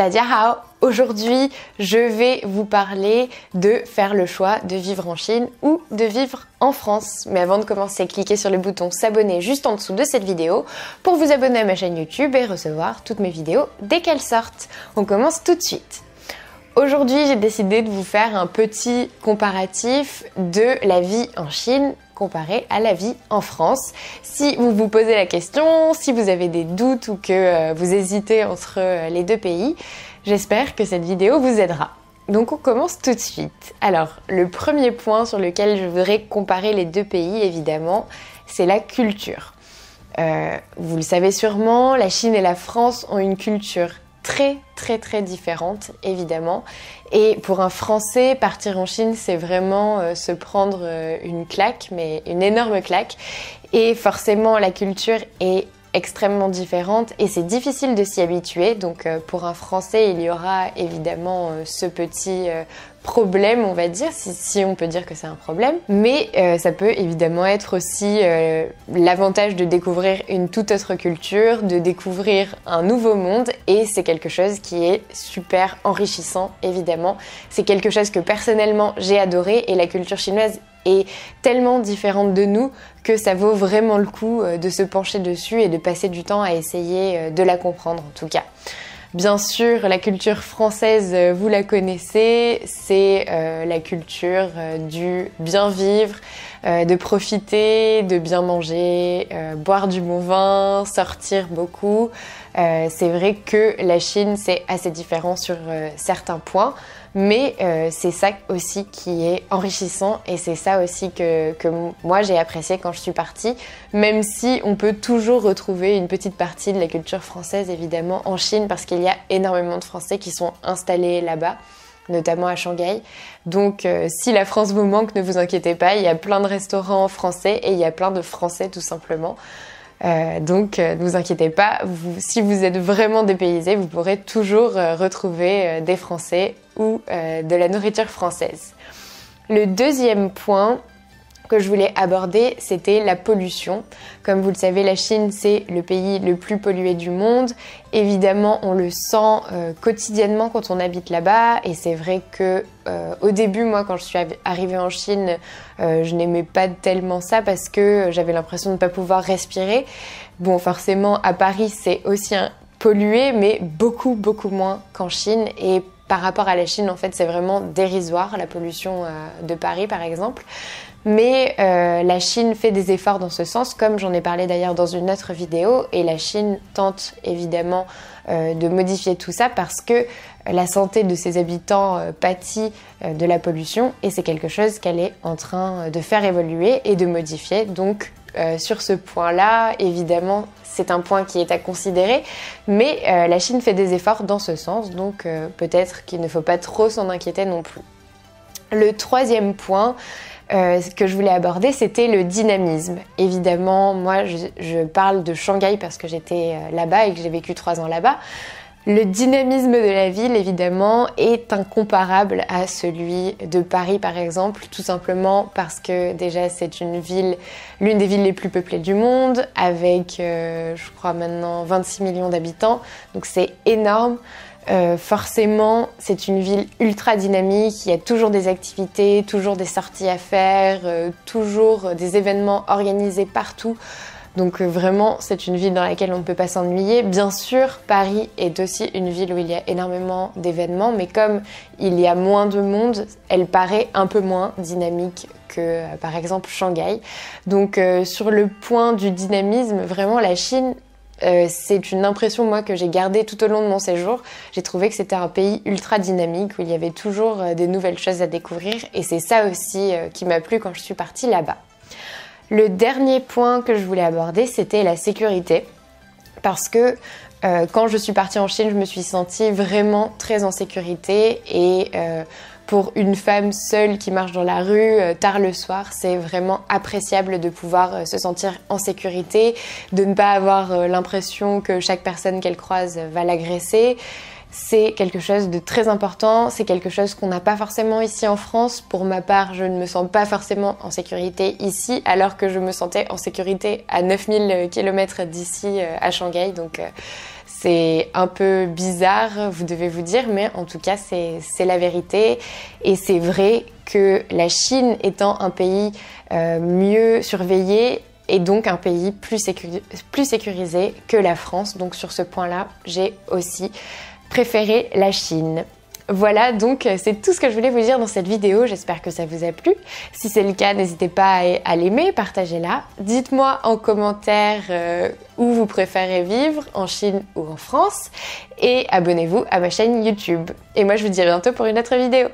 Hao. Aujourd'hui, je vais vous parler de faire le choix de vivre en Chine ou de vivre en France. Mais avant de commencer, cliquez sur le bouton s'abonner juste en dessous de cette vidéo pour vous abonner à ma chaîne YouTube et recevoir toutes mes vidéos dès qu'elles sortent. On commence tout de suite. Aujourd'hui, j'ai décidé de vous faire un petit comparatif de la vie en Chine comparée à la vie en France. Si vous vous posez la question, si vous avez des doutes ou que euh, vous hésitez entre euh, les deux pays, j'espère que cette vidéo vous aidera. Donc on commence tout de suite. Alors, le premier point sur lequel je voudrais comparer les deux pays, évidemment, c'est la culture. Euh, vous le savez sûrement, la Chine et la France ont une culture très très très différentes évidemment. Et pour un Français partir en Chine c'est vraiment euh, se prendre euh, une claque mais une énorme claque. Et forcément la culture est extrêmement différente et c'est difficile de s'y habituer. Donc euh, pour un Français, il y aura évidemment euh, ce petit euh, problème, on va dire, si, on peut dire que c'est un problème. Mais ça peut évidemment être aussi l'avantage de découvrir une toute autre culture, de découvrir un nouveau monde et c'est quelque chose qui est super enrichissant, évidemment. C'est quelque chose que personnellement j'ai adoré et la culture chinoise est tellement différente de nous que ça vaut vraiment le coup euh, de se pencher dessus et de passer du temps à essayer euh, de la comprendre en tout cas. Bien sûr, la culture française, euh, vous la connaissez, c'est la culture du bien vivre, de profiter, de bien manger, boire du bon vin, sortir beaucoup. c'est vrai que la Chine, c'est assez différent sur certains points. Mais euh, c'est ça aussi qui est enrichissant et c'est ça aussi que, moi j'ai apprécié quand je suis partie, même si on peut toujours retrouver une petite partie de la culture française évidemment en Chine parce qu'il y a énormément de Français qui sont installés là-bas notamment à Shanghai. Donc euh, si la France vous manque, ne vous inquiétez pas, il y a plein de restaurants français et il y a plein de Français tout simplement. Euh, donc ne vous inquiétez pas, si vous êtes vraiment dépaysé, vous pourrez toujours retrouver des Français euh, de la nourriture française. Le deuxième point que je voulais aborder, c'était la pollution. Comme vous le savez, la Chine, c'est le pays le plus pollué du monde. Évidemment, on le sent euh, quotidiennement quand on habite là-bas. Et c'est vrai que euh, au début, moi, quand je suis arrivée en Chine, je n'aimais pas tellement ça parce que j'avais l'impression de ne pas pouvoir respirer. Bon, forcément, à Paris, c'est aussi un pollué, mais beaucoup, beaucoup moins qu'en Chine. Et par rapport à la Chine, en fait, c'est vraiment dérisoire, la pollution euh, de Paris, par exemple. Mais euh, la Chine fait des efforts dans ce sens, comme j'en ai parlé d'ailleurs dans une autre vidéo, et la Chine tente évidemment euh, de modifier tout ça parce que la santé de ses habitants pâtit de la pollution, et c'est quelque chose qu'elle est en train de faire évoluer et de modifier. Donc euh, sur ce point-là, évidemment, c'est un point qui est à considérer, mais euh, la Chine fait des efforts dans ce sens, donc euh, peut-être qu'il ne faut pas trop s'en inquiéter non plus. Le troisième point que je voulais aborder, c'était le dynamisme. Évidemment, moi, je parle de Shanghai parce que j'étais là-bas et que j'ai vécu trois ans là-bas. Le dynamisme de la ville, évidemment, est incomparable à celui de Paris, par exemple, tout simplement parce que déjà c'est une ville, l'une des villes les plus peuplées du monde, avec, euh, je crois maintenant, 26 millions d'habitants, donc c'est énorme. Euh, forcément, c'est une ville ultra dynamique, il y a toujours des activités, toujours des sorties à faire, euh, toujours des événements organisés partout. Donc euh, vraiment, c'est une ville dans laquelle on ne peut pas s'ennuyer. Bien sûr, Paris est aussi une ville où il y a énormément d'événements, mais comme il y a moins de monde, elle paraît un peu moins dynamique que euh, par exemple Shanghai. Donc euh, sur le point du dynamisme, vraiment la Chine c'est une impression moi que j'ai gardée tout au long de mon séjour. J'ai trouvé que c'était un pays ultra dynamique où il y avait toujours des nouvelles choses à découvrir et c'est ça aussi qui m'a plu quand je suis partie là-bas. Le dernier point que je voulais aborder, c'était la sécurité. Parce que euh, quand je suis partie en Chine, je me suis sentie vraiment très en sécurité et euh, pour une femme seule qui marche dans la rue euh, tard le soir, c'est vraiment appréciable de pouvoir se sentir en sécurité, de ne pas avoir l'impression que chaque personne qu'elle croise va l'agresser. C'est quelque chose de très important, c'est quelque chose qu'on n'a pas forcément ici en France. Pour ma part, je ne me sens pas forcément en sécurité ici, alors que je me sentais en sécurité à 9000 km d'ici euh, à Shanghai. Donc euh, c'est un peu bizarre, vous devez vous dire, mais en tout cas c'est la vérité. Et c'est vrai que la Chine étant un pays euh, mieux surveillé, et donc un pays plus, plus sécurisé que la France. Donc sur ce point-là, j'ai aussi préféré la Chine. Voilà, donc euh, c'est tout ce que je voulais vous dire dans cette vidéo. J'espère que ça vous a plu. Si c'est le cas, n'hésitez pas à l'aimer, partagez-la. Dites-moi en commentaire euh, où vous préférez vivre, en Chine ou en France. Et abonnez-vous à ma chaîne YouTube. Et moi, je vous dis à bientôt pour une autre vidéo.